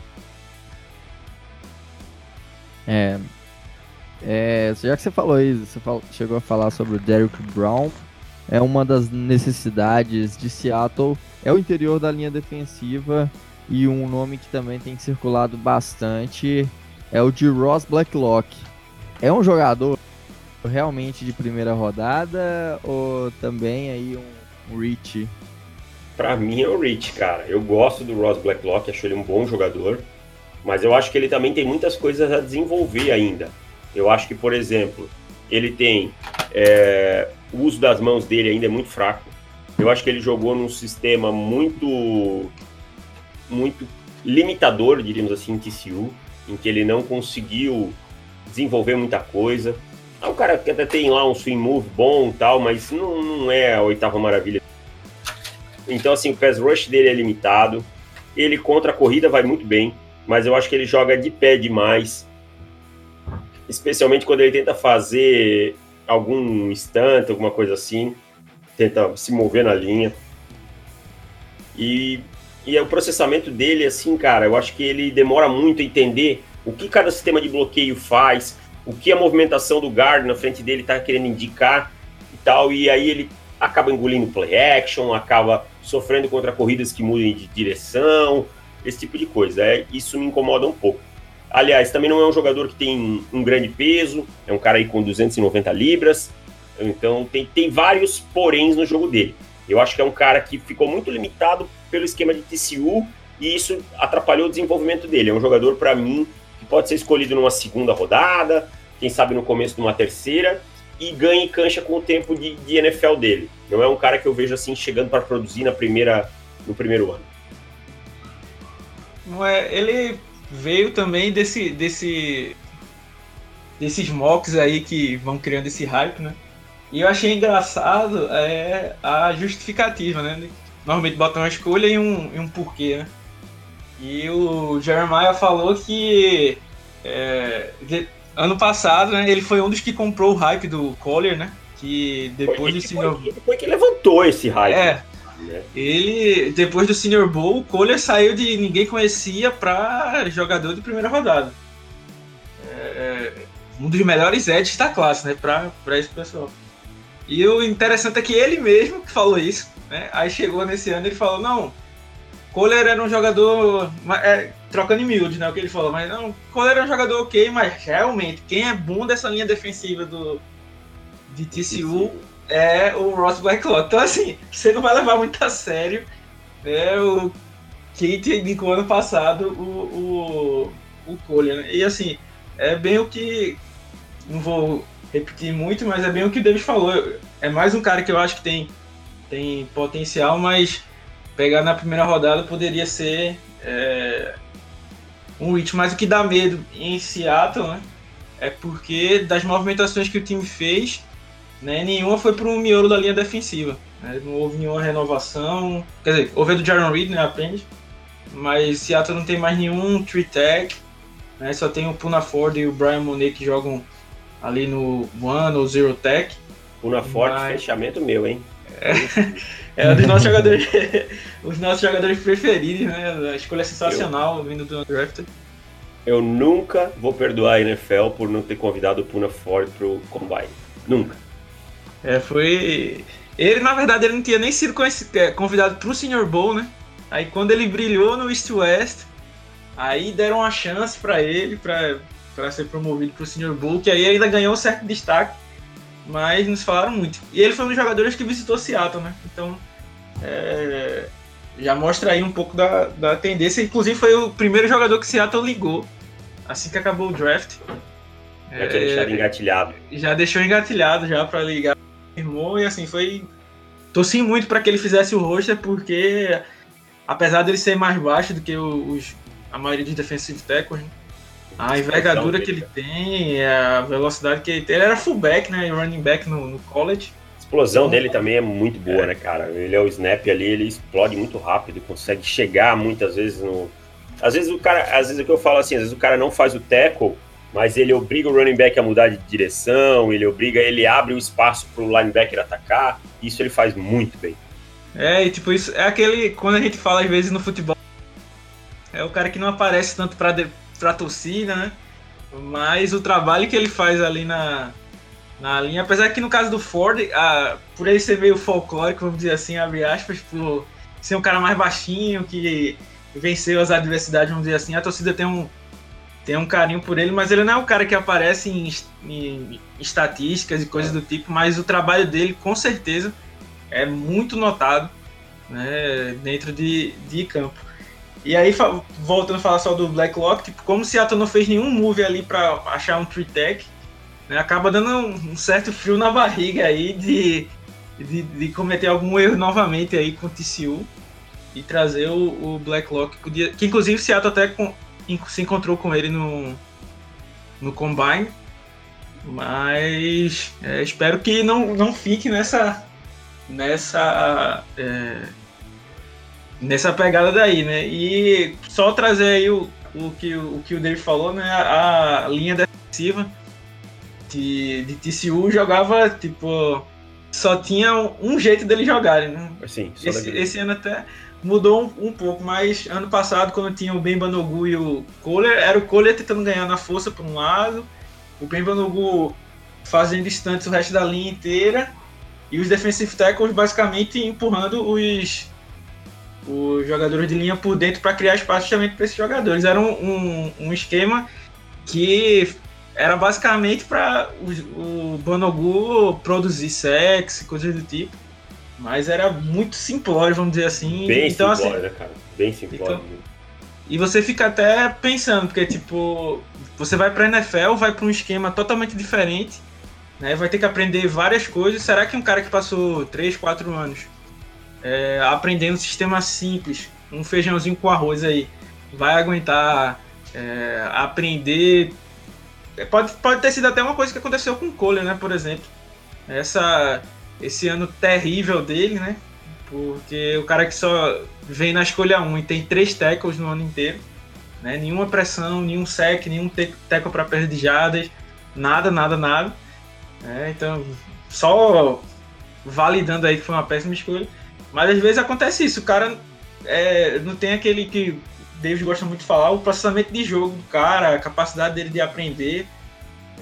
[SPEAKER 2] É, é, já que você falou isso, você falou, chegou a falar sobre o Derrick Brown, é uma das necessidades de Seattle, é o interior da linha defensiva e um nome que também tem circulado bastante é o de Ross Blacklock. É um jogador realmente de primeira rodada ou também aí um, um Rich?
[SPEAKER 3] Para mim é o Rich, cara. Eu gosto do Ross Blacklock, acho ele um bom jogador, mas eu acho que ele também tem muitas coisas a desenvolver ainda. Eu acho que, por exemplo, ele tem é, o uso das mãos dele ainda é muito fraco. Eu acho que ele jogou num sistema muito muito limitador, diríamos assim, em TCU, em que ele não conseguiu desenvolver muita coisa. É um cara que até tem lá um swing move bom e tal, mas não, não é a oitava maravilha. Então, assim, o pass rush dele é limitado. Ele contra a corrida vai muito bem, mas eu acho que ele joga de pé demais. Especialmente quando ele tenta fazer algum instante, alguma coisa assim. Tenta se mover na linha. E, e o processamento dele, assim, cara, eu acho que ele demora muito a entender o que cada sistema de bloqueio faz, o que a movimentação do guard na frente dele está querendo indicar e tal, e aí ele acaba engolindo play action, acaba sofrendo contra corridas que mudem de direção, esse tipo de coisa. É, isso me incomoda um pouco. Aliás, também não é um jogador que tem um grande peso, é um cara aí com 290 libras, então tem, tem vários poréns no jogo dele. Eu acho que é um cara que ficou muito limitado pelo esquema de TCU e isso atrapalhou o desenvolvimento dele. É um jogador, para mim, que pode ser escolhido numa segunda rodada, quem sabe no começo de uma terceira, e ganhe cancha com o tempo de, de NFL dele. Não é um cara que eu vejo assim chegando para produzir na primeira, no primeiro ano.
[SPEAKER 4] Não é, ele veio também desse, desse desses mocks aí que vão criando esse hype, né? E eu achei engraçado é, a justificativa, né? Normalmente botam uma escolha e um, e um porquê, né? E o Jeremiah falou que é, ano passado, né, ele foi um dos que comprou o hype do Collier, né? Que depois do Senior
[SPEAKER 3] Bowl. Foi que levantou esse hype.
[SPEAKER 4] É. Né? Ele, depois do Senior Bowl, o Collier saiu de ninguém conhecia para jogador de primeira rodada. É, é, um dos melhores edges da classe, né? Para esse pessoal. E o interessante é que ele mesmo que falou isso, né? Aí chegou nesse ano e falou: não, Kohler era um jogador. É, trocando em miúdos, né? O que ele falou, mas não, Kohler era um jogador ok, mas realmente, quem é bom dessa linha defensiva do, de TCU é o Ross Blacklock. Então, assim, você não vai levar muito a sério né, o Kate indicou ano passado o, o, o Kohler. Né? E, assim, é bem o que. Não vou repetir muito, mas é bem o que o David falou. É mais um cara que eu acho que tem, tem potencial, mas pegar na primeira rodada poderia ser é, um hit. Mas o que dá medo em Seattle, né? É porque das movimentações que o time fez, né, nenhuma foi para o miolo da linha defensiva. Né? Não houve nenhuma renovação. Quer dizer, houve do Jaron Reed, né? Aprende. Mas Seattle não tem mais nenhum tree tag. Né? Só tem o Puna Ford e o Brian Monet que jogam ali no One ou Zero Tech.
[SPEAKER 3] Puna Ford, mas... fechamento meu, hein?
[SPEAKER 4] É, é um dos nossos jogadores, os nossos jogadores preferidos, né? A escolha sensacional eu, vindo do draft.
[SPEAKER 3] Eu nunca vou perdoar a NFL por não ter convidado o Puna Ford pro Combine. Nunca.
[SPEAKER 4] É, foi. Ele, na verdade, ele não tinha nem sido é, convidado pro Senior Bowl, né? Aí quando ele brilhou no East West, aí deram uma chance para ele, para ser promovido pro Senior Bowl, que aí ainda ganhou um certo destaque mas nos falaram muito. E ele foi um dos jogadores que visitou Seattle, né? Então, é, já mostra aí um pouco da, da tendência. Inclusive, foi o primeiro jogador que Seattle ligou assim que acabou o draft.
[SPEAKER 3] Já é, tinha deixado engatilhado.
[SPEAKER 4] Já deixou engatilhado já para ligar. Irmão, e assim, foi. Torci muito para que ele fizesse o roster, porque apesar dele ser mais baixo do que os, a maioria dos defensive tackles, né? A envergadura que ele tem, a velocidade que ele tem. Ele era fullback, né? Running back no, no college.
[SPEAKER 3] A explosão dele também é muito boa, é. né, cara? Ele é o snap ali, ele explode muito rápido, consegue chegar muitas vezes no. Às vezes o cara, às vezes o que eu falo assim, às vezes o cara não faz o tackle, mas ele obriga o running back a mudar de direção, ele obriga, ele abre o espaço pro linebacker atacar. Isso ele faz muito bem.
[SPEAKER 4] É, e tipo, isso é aquele. Quando a gente fala às vezes no futebol, é o cara que não aparece tanto para pra torcida, né? Mas o trabalho que ele faz ali na, na linha, apesar que no caso do Ford, a, por ele ser meio folclórico, vamos dizer assim, abre aspas, por ser um cara mais baixinho, que venceu as adversidades, vamos dizer assim, a torcida tem um, tem um carinho por ele, mas ele não é o cara que aparece em, em, estatísticas e coisas do tipo, mas o trabalho dele, com certeza, é muito notado né, dentro de, de campo. E aí, voltando a falar só do Blacklock, tipo, como o Seattle não fez nenhum move ali para achar um tree tech, né, acaba dando um, certo frio na barriga aí de, de, de, cometer algum erro novamente aí com o TCU e trazer o, o Blacklock, podia, que inclusive o Seattle até com, se encontrou com ele no, no Combine, mas é, espero que não, não fique nessa, nessa é, nessa pegada daí, né? E só trazer aí o, o, que, o que o Dave falou, né? A, a linha defensiva de, de TCU jogava, tipo, só tinha um, jeito dele jogarem, né?
[SPEAKER 3] Sim,
[SPEAKER 4] esse, esse ano até mudou um, um, pouco, mas ano passado, quando tinha o Ben Banogu e o Kohler, era o Kohler tentando ganhar na força por um lado, o Ben Banogu fazendo distantes o resto da linha inteira, e os defensive tackles basicamente empurrando os os jogadores de linha por dentro para criar espaço justamente para esses jogadores. Era um, um, um, esquema que era basicamente para o, o Bonogu produzir sexo, coisas do tipo. Mas era muito simplório, vamos dizer assim.
[SPEAKER 3] Bem então, simplório, assim, né, cara? Bem simplório. Então,
[SPEAKER 4] e você fica até pensando, porque, tipo, você vai pra NFL, vai para um esquema totalmente diferente, né? Vai ter que aprender várias coisas. Será que um cara que passou 3, 4 anos é, aprendendo um sistema simples, um feijãozinho com arroz aí, vai aguentar é, aprender. É, pode, pode ter sido até uma coisa que aconteceu com o Cole, né, por exemplo. Essa, esse ano terrível dele, né? Porque o cara que só vem na escolha 1 e tem três tackles no ano inteiro, né? Nenhuma pressão, nenhum sec, nenhum tackle para perda de jadas, nada, nada, nada. É, então, só validando aí que foi uma péssima escolha. Mas às vezes acontece isso, o cara é, não tem aquele que David gosta muito de falar, o processamento de jogo do cara, a capacidade dele de aprender.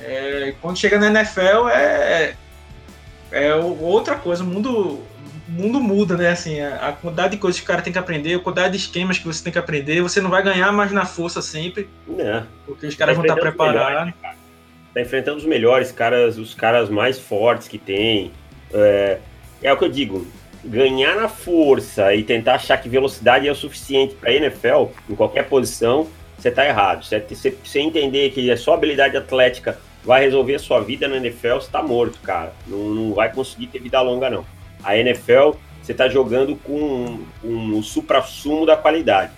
[SPEAKER 4] É, quando chega na NFL é, é outra coisa, o mundo, o mundo muda, né? Assim, a, quantidade de coisas que o cara tem que aprender, a quantidade de esquemas que você tem que aprender, você não vai ganhar mais na força sempre.
[SPEAKER 3] É.
[SPEAKER 4] Porque os caras tá vão estar preparados.
[SPEAKER 3] Tá enfrentando os melhores caras, os caras mais fortes que tem. É, é o que eu digo, ganhar na força e tentar achar que velocidade é o suficiente para NFL, em qualquer posição, você está errado. Você, você, entender que a sua habilidade atlética vai resolver a sua vida na NFL, você está morto, cara. Não, não vai conseguir ter vida longa, não. A NFL, você está jogando com, com o supra-sumo da qualidade.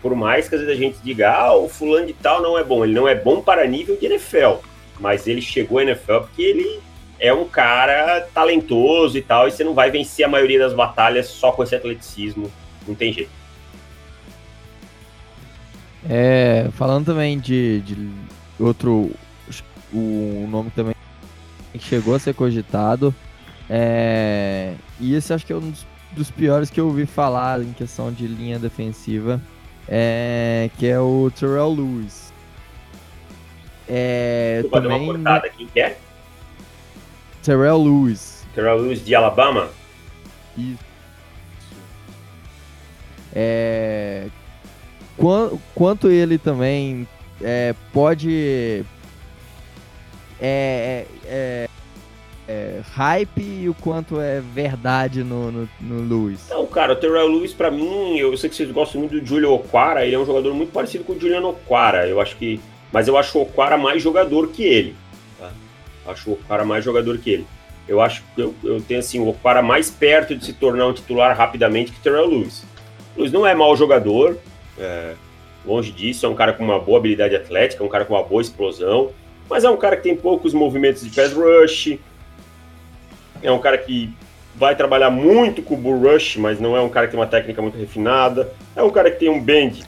[SPEAKER 3] Por mais que às vezes a gente diga, ah, o fulano de tal não é bom. Ele não é bom para nível de NFL, mas ele chegou à NFL porque ele é um cara talentoso e tal, e você não vai vencer a maioria das batalhas só com esse atleticismo, não tem jeito.
[SPEAKER 2] É, falando também de, de outro, o nome também que chegou a ser cogitado, é, e esse acho que é um dos, dos, piores que eu ouvi falar em questão de linha defensiva, é, que é o Terrell Lewis.
[SPEAKER 3] É, Vou também... uma cortada, quem que é?
[SPEAKER 2] Terrell Lewis.
[SPEAKER 3] Terrell Lewis de Alabama?
[SPEAKER 2] Isso. É, quanto, quanto ele também é, pode é, é, é, hype e o quanto é verdade no, no, no Lewis?
[SPEAKER 3] Não, cara, o Terrell Lewis, pra mim, eu sei que vocês gostam muito do Julian Oquara, ele é um jogador muito parecido com o Julian Oquara, eu acho que. Mas eu acho o Oquara mais jogador que ele. Acho o Oquara mais jogador que ele. Eu acho que eu, eu tenho assim, o Oquara mais perto de se tornar um titular rapidamente que Terrell Lewis. Lewis não é mau jogador, é, longe disso, é um cara com uma boa habilidade atlética, é um cara com uma boa explosão, mas é um cara que tem poucos movimentos de pass rush, é um cara que vai trabalhar muito com o bull rush, mas não é um cara que tem uma técnica muito refinada. É um cara que tem um bend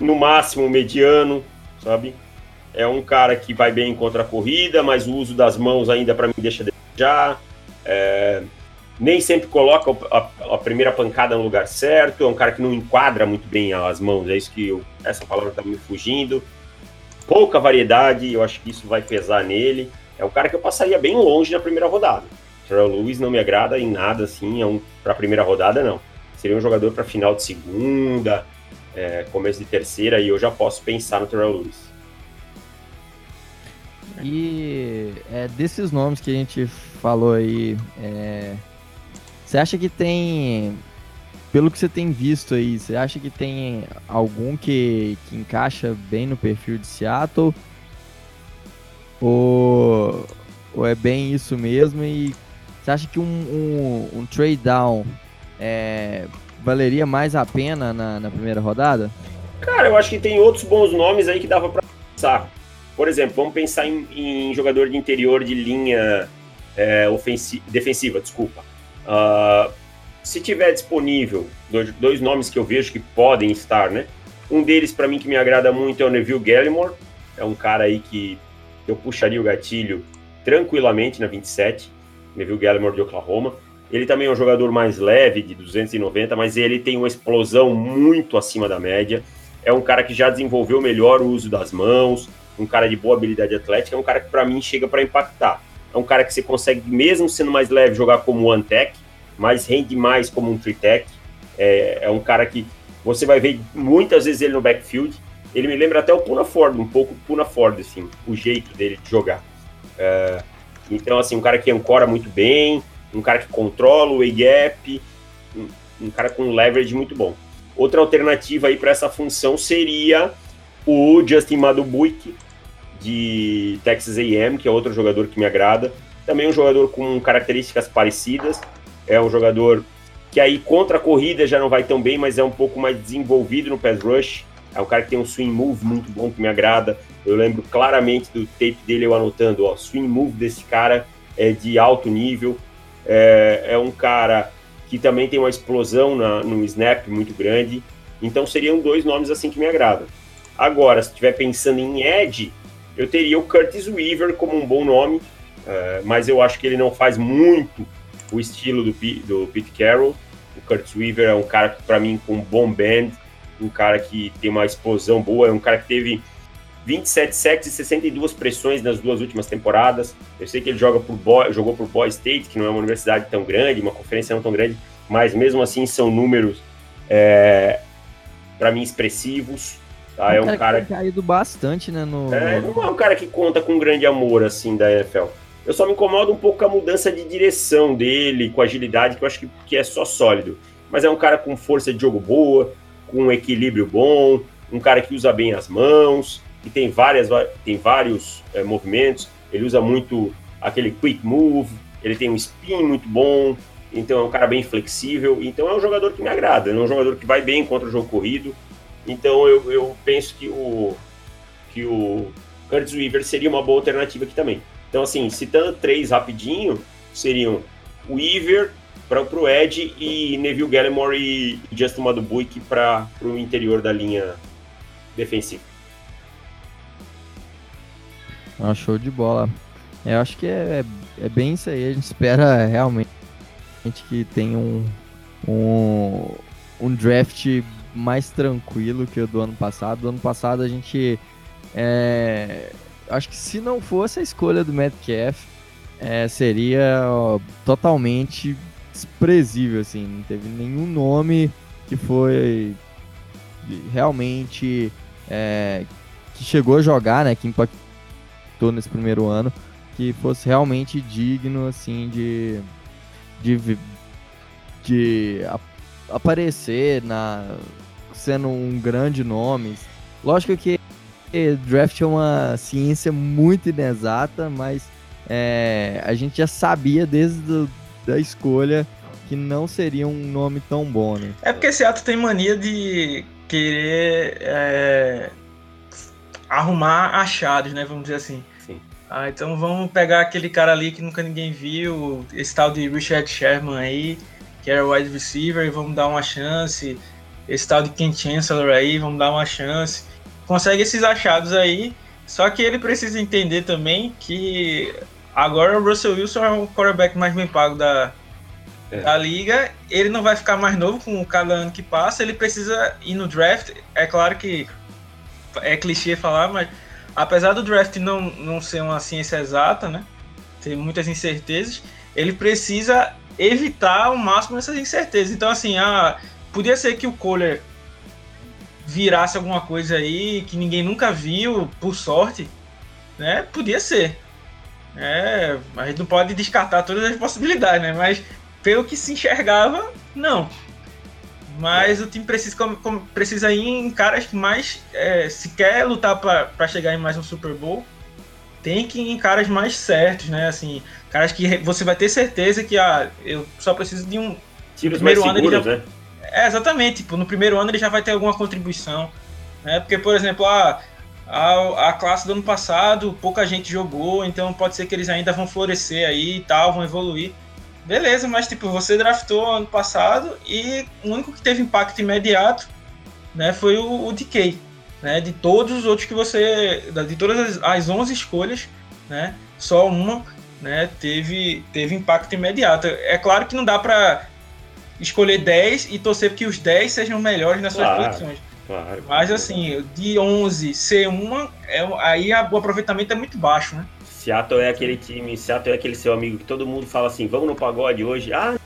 [SPEAKER 3] no máximo mediano, sabe? É um cara que vai bem contra a corrida, mas o uso das mãos ainda para mim deixa de. É, nem sempre coloca a, a, primeira pancada no lugar certo. É um cara que não enquadra muito bem as mãos. É isso que eu, essa palavra está me fugindo. Pouca variedade, eu acho que isso vai pesar nele. É um cara que eu passaria bem longe na primeira rodada. Terrell Lewis não me agrada em nada assim, é um para primeira rodada não. Seria um jogador para final de segunda, é, começo de terceira e eu já posso pensar no Terrell Lewis.
[SPEAKER 2] E é, desses nomes que a gente falou aí, é, você acha que tem, pelo que você tem visto aí, você acha que tem algum que, que encaixa bem no perfil de Seattle? Ou, ou é bem isso mesmo e você acha que um, um, um trade down é, valeria mais a pena na, na, primeira rodada?
[SPEAKER 3] Cara, eu acho que tem outros bons nomes aí que dava para pensar. Por exemplo, vamos pensar em, em jogador de interior de linha é, ofensiva, defensiva, desculpa. Uh, se tiver disponível dois, dois, nomes que eu vejo que podem estar, né? Um deles para mim que me agrada muito é o Neville Gallimore. É um cara aí que eu puxaria o gatilho tranquilamente na 27. Neville Gallimore de Oklahoma. Ele também é um jogador mais leve, de 290, mas ele tem uma explosão muito acima da média. É um cara que já desenvolveu melhor o uso das mãos, um cara de boa habilidade atlética, é um cara que para mim chega para impactar. É um cara que você consegue, mesmo sendo mais leve, jogar como one tech, mas rende mais como um three tech. É, é um cara que você vai ver muitas vezes ele no backfield. Ele me lembra até o Puna Ford, um pouco Puna Ford, assim, o jeito dele de jogar. É, então, assim, um cara que ancora muito bem, um cara que controla o A-gap, um, um, cara com leverage muito bom. Outra alternativa aí para essa função seria o Justin Madubuik, de Texas A&M, que é outro jogador que me agrada. Também um jogador com características parecidas. É um jogador que aí contra a corrida já não vai tão bem, mas é um pouco mais desenvolvido no pass rush. É um cara que tem um swing move muito bom que me agrada. Eu lembro claramente do tape dele eu anotando, ó, swing move desse cara é de alto nível. É, é um cara que também tem uma explosão na, no snap muito grande. Então seriam dois nomes assim que me agradam. Agora, se estiver pensando em edge, eu teria o Curtis Weaver como um bom nome, uh, mas eu acho que ele não faz muito o estilo do, do Pete Carroll. O Curtis Weaver é um cara que, para mim, com um bom band, um cara que tem uma explosão boa, é um cara que teve 27 sacks e 62 pressões nas duas últimas temporadas. Eu sei que ele joga por Boy, jogou por Boy State, que não é uma universidade tão grande, uma conferência não tão grande, mas mesmo assim são números, é, para mim, expressivos. Tá? É um, um cara,
[SPEAKER 2] que caído bastante, né? No,
[SPEAKER 3] é, não é um cara que conta com grande amor, assim, da NFL. Eu só me incomodo um pouco com a mudança de direção dele, com agilidade, que eu acho que, que é só sólido. Mas é um cara com força de jogo boa, com um equilíbrio bom, um cara que usa bem as mãos, que tem, várias, tem vários é, movimentos, ele usa muito aquele quick move, ele tem um spin muito bom, então é um cara bem flexível, então é um jogador que me agrada, é um jogador que vai bem contra o jogo corrido, então eu, eu penso que o, que o Curtis Weaver seria uma boa alternativa aqui também. Então assim, citando três rapidinho, seriam Weaver para o Ed e Neville Gallimore e Justin Madubuik para o interior da linha defensiva.
[SPEAKER 2] Ah, show de bola. Eu acho que é, é, é, bem isso aí. A gente espera realmente que tem um, um, um draft mais tranquilo que o do ano passado. Do ano passado a gente. É, acho que se não fosse a escolha do Metcalf, é, seria ó, totalmente desprezível, assim. Não teve nenhum nome que foi realmente. É, que chegou a jogar, né? Que impactou nesse primeiro ano. Que fosse realmente digno, assim, de. de, de aparecer na sendo um grande nome. Lógico que draft é uma ciência muito inexata, mas é, a gente já sabia desde do, da escolha que não seria um nome tão bom, né?
[SPEAKER 4] É porque esse ato tem mania de querer é, arrumar achados, né? Vamos dizer assim. Sim. Ah, então vamos pegar aquele cara ali que nunca ninguém viu, esse tal de Richard Sherman aí, que era wide receiver, vamos dar uma chance. Esse tal de Ken Chancellor aí, vamos dar uma chance. Consegue esses achados aí, só que ele precisa entender também que agora o Russell Wilson é o quarterback mais bem pago da, é. da liga. Ele não vai ficar mais novo com cada ano que passa, ele precisa ir no draft. É claro que é clichê falar, mas apesar do draft não, não ser uma ciência exata, né? Ter muitas incertezas, ele precisa evitar ao máximo essas incertezas. Então, assim, ah, podia ser que o Kohler virasse alguma coisa aí que ninguém nunca viu, por sorte, né? Podia ser. É, a gente não pode descartar todas as possibilidades, né? Mas pelo que se enxergava, não. Mas o time precisa, precisa ir em caras que mais. É, se quer lutar para chegar em mais um Super Bowl, tem que ir em caras mais certos, né? Assim, caras que você vai ter certeza que ah, eu só preciso de um.
[SPEAKER 3] Tiros primeiro mais seguros, ano já, né?
[SPEAKER 4] É, exatamente. Tipo, no primeiro ano ele já vai ter alguma contribuição. Né? Porque, por exemplo, a, a, a classe do ano passado, pouca gente jogou, então pode ser que eles ainda vão florescer aí e tal, vão evoluir. Beleza, mas tipo, você draftou ano passado e o único que teve impacto imediato né, foi o, o DK. Né, de todos os outros que você. De todas as, as 11 escolhas, né, só uma né, teve, teve impacto imediato. É claro que não dá para escolher 10 e torcer que os 10 sejam melhores nas claro, suas posições. Claro, Mas assim, de 11 ser uma, é, aí a, o aproveitamento é muito baixo, né?
[SPEAKER 3] Seattle é aquele time, Seattle é aquele seu amigo que todo mundo fala assim, vamos no pagode hoje. Ah,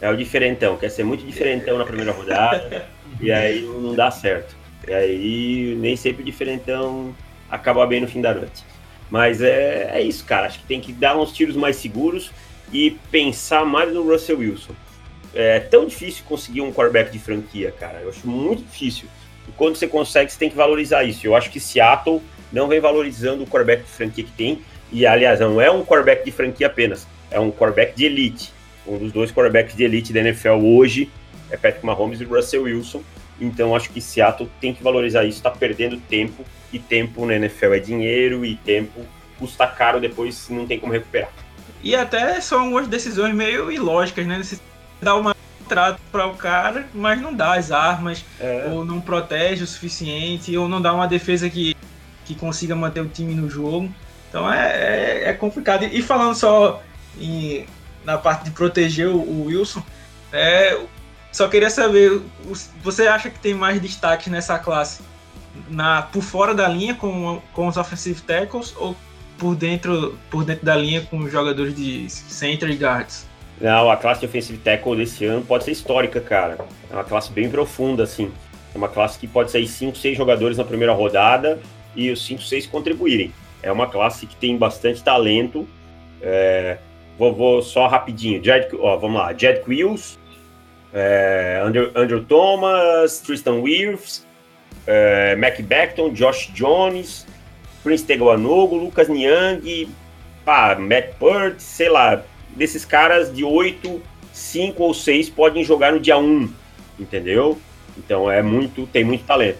[SPEAKER 3] é o diferentão, quer ser muito diferentão na primeira rodada e aí não dá certo. E aí nem sempre o diferentão acaba bem no fim da noite. Mas é, é isso, cara. Acho que tem que dar uns tiros mais seguros e pensar mais no Russell Wilson. É tão difícil conseguir um quarterback de franquia, cara. Eu acho muito difícil. E quando você consegue, você tem que valorizar isso. Eu acho que Seattle não vem valorizando o quarterback de franquia que tem. E, aliás, não é um quarterback de franquia apenas. É um quarterback de elite. Um dos dois quarterbacks de elite da NFL hoje é Patrick Mahomes e Russell Wilson. Então, acho que Seattle tem que valorizar isso. Está perdendo tempo. E tempo na NFL é dinheiro. E tempo custa caro depois, não tem como recuperar.
[SPEAKER 4] E até são algumas decisões meio ilógicas, né? Você dá uma trato para o cara, mas não dá as armas, é. ou não protege o suficiente, ou não dá uma defesa que, que consiga manter o time no jogo. Então é, é, é complicado. E falando só em, na parte de proteger o, o Wilson, é, só queria saber, você acha que tem mais destaque nessa classe na, por fora da linha com, com os offensive tackles ou por dentro, por dentro da linha com os jogadores de center e guards.
[SPEAKER 3] Não, a classe de offensive tackle desse ano pode ser histórica, cara. É uma classe bem profunda, assim. É uma classe que pode sair 5, 6 jogadores na primeira rodada e os 5, 6 contribuírem. É uma classe que tem bastante talento. É... Vou, vou, só rapidinho. Jed, ó, vamos lá. Jed Quills, é... Andrew, Andrew, Thomas, Tristan Wirfs, é... Mac Beckton, Josh Jones, Prince Teguanogo, Lucas Niang, pá, Matt Purt, sei lá, desses caras de 8, 5 ou 6 podem jogar no dia 1, entendeu? Então é muito, tem muito talento.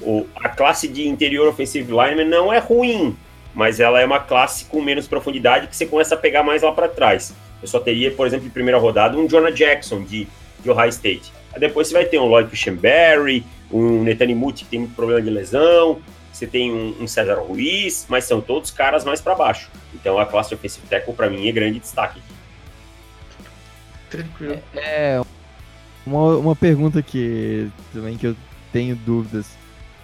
[SPEAKER 3] O, a classe de interior offensive lineman não é ruim, mas ela é uma classe com menos profundidade que você começa a pegar mais lá para trás. Eu só teria, por exemplo, em primeira rodada, um Jonah Jackson de, de Ohio State. Aí depois você vai ter um Lloyd Cushenberry, um Netanyahu que tem muito problema de lesão, você tem um, um César Ruiz, mas são todos caras mais para baixo. Então a classe offensive tackle para mim é grande destaque.
[SPEAKER 4] Tranquilo.
[SPEAKER 2] É, uma, uma pergunta que também que eu tenho dúvidas.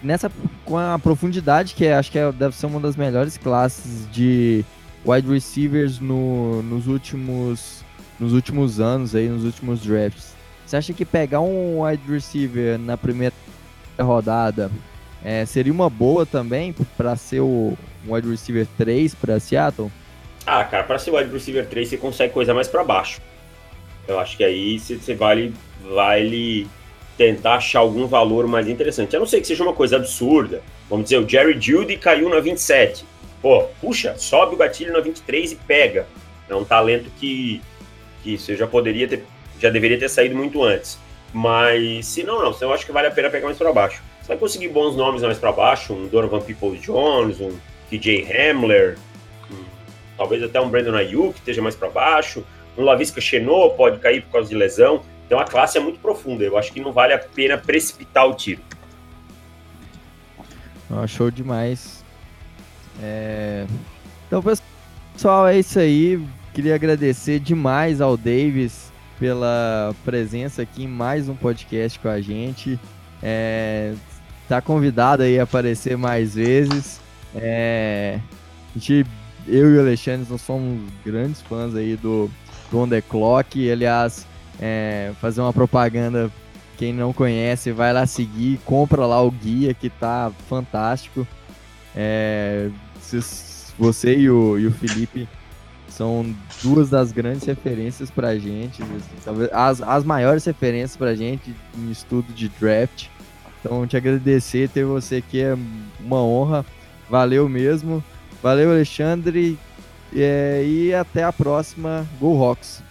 [SPEAKER 2] Nessa, com a profundidade que é, acho que é, deve ser uma das melhores classes de wide receivers no, nos últimos nos últimos anos aí, nos últimos drafts. Você acha que pegar um wide receiver na primeira rodada é, seria uma boa também para ser o wide receiver 3 para Seattle?
[SPEAKER 3] Ah, cara, para ser wide receiver 3 você consegue coisa mais para baixo. Eu acho que aí você vale, vale tentar achar algum valor mais interessante. A não ser que seja uma coisa absurda. Vamos dizer, o Jerry Judy caiu na 27. Pô, puxa, sobe o gatilho na 23 e pega. É um talento que, que você já poderia ter, já deveria ter saído muito antes. Mas se não, não, eu acho que vale a pena pegar mais para baixo. Você vai conseguir bons nomes mais para baixo, um Donovan Peoples Jones, um TJ Hamler, um, talvez até um Brandon Ayuk que esteja mais para baixo, um Lavisca Chenot pode cair por causa de lesão. Então a classe é muito profunda. Eu acho que não vale a pena precipitar o tiro.
[SPEAKER 2] Oh, show demais. É... Então, pessoal, é isso aí. Queria agradecer demais ao Davis pela presença aqui em mais um podcast com a gente. É... Tá convidado aí a aparecer mais vezes. É... A gente, eu e o Alexandre, nós somos grandes fãs aí do, do On The Clock. Aliás, é, fazer uma propaganda. Quem não conhece, vai lá seguir, compra lá o guia que tá fantástico. É, você e o, e o Felipe são duas das grandes referências pra gente, talvez as, as maiores referências pra gente em estudo de draft. Então, te agradecer, ter você aqui é uma honra. Valeu mesmo. Valeu, Alexandre. É, e até a próxima. Go Rocks!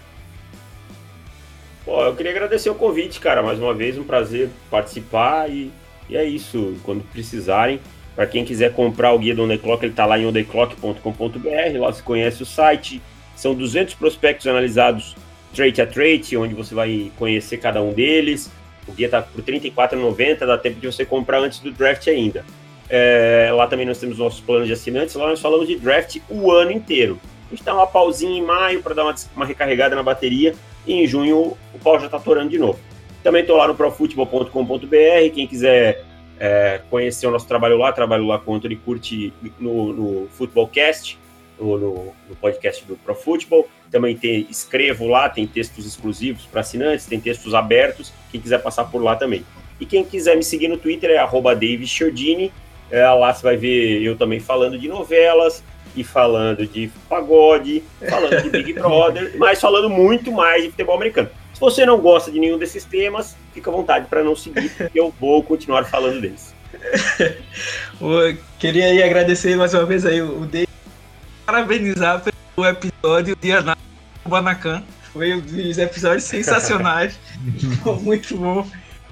[SPEAKER 3] Pô, eu queria agradecer o convite, cara. Mais uma vez, um prazer participar e, e é isso. Quando precisarem, para quem quiser comprar o guia do On The Clock, ele está lá em ondeclock.com.br. Lá você conhece o site. São 200 prospectos analisados trade a trade, onde você vai conhecer cada um deles. O guia está por R$ 34,90, dá tempo de você comprar antes do draft ainda. É, lá também nós temos nossos planos de assinantes. Lá nós falamos de draft o ano inteiro. A gente dá uma pausinha em maio para dar uma, uma recarregada na bateria e em junho o pau já está torando de novo. Também estou lá no profutebol.com.br. Quem quiser é, conhecer o nosso trabalho lá, trabalho lá com o Anthony Curti no, no Footballcast, no, no, no podcast do ProFootball. Também tem, escrevo lá, tem textos exclusivos para assinantes, tem textos abertos. Quem quiser passar por lá também. E quem quiser me seguir no Twitter é @davidchiodini. É, lá você vai ver eu também falando de novelas, e falando de pagode, falando de Big Brother, mas falando muito mais de futebol americano. Se você não gosta de nenhum desses temas, fica à vontade para não seguir, porque eu vou continuar falando deles.
[SPEAKER 4] queria aí agradecer mais uma vez aí o David, parabenizar pelo episódio de Guanacan. Foi um dos episódios sensacionais, muito bom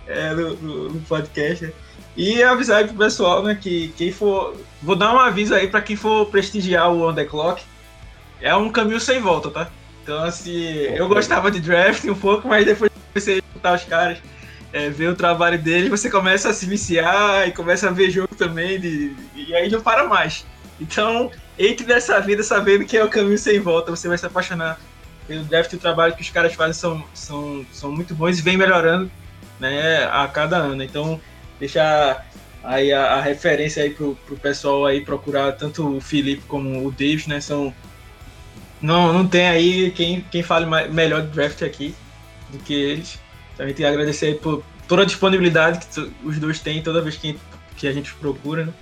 [SPEAKER 4] é, no, no, no podcast. E avisar aí pro pessoal, né, que quem for. Vou dar um aviso aí para quem for prestigiar o On The Clock. É um caminho sem volta, tá? Então, assim, eu gostava de draft um pouco, mas depois você escutar os caras, é, ver o trabalho deles, você começa a se viciar e começa a ver jogo também, de, e aí não para mais. Então, entre nessa vida sabendo que é o caminho sem volta, você vai se apaixonar pelo draft e o trabalho que os caras fazem são, são, são muito bons e vem melhorando né, a cada ano. Então, deixar aí a, a, referência aí pro, pro pessoal aí procurar tanto o Felipe como o Davis, né? São não, não tem aí quem, quem fale mais, melhor de draft aqui do que eles. Também tem que agradecer por toda a disponibilidade que os dois têm toda vez que, que a gente procura, né?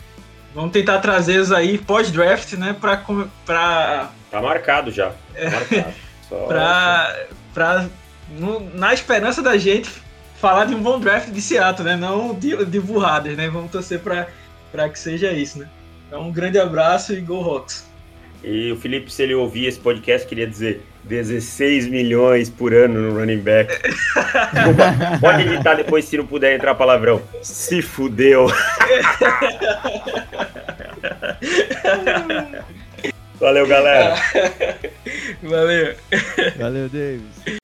[SPEAKER 4] Vamos tentar trazer eles aí pós-draft, né? Pra, pra...
[SPEAKER 3] Tá marcado já. Tá marcado.
[SPEAKER 4] pra, pra, no, na esperança da gente falar de um bom draft de Seattle, né? Não de, de burradas, né? Vamos torcer para que seja isso, né? Então, um grande abraço e Go Hawks!
[SPEAKER 3] E o Felipe, se ele ouvir esse podcast, queria dizer 16 milhões por ano no running back. Pode editar depois se não puder entrar palavrão. Se fudeu. Valeu, galera.
[SPEAKER 4] Valeu.
[SPEAKER 2] Valeu, Davis.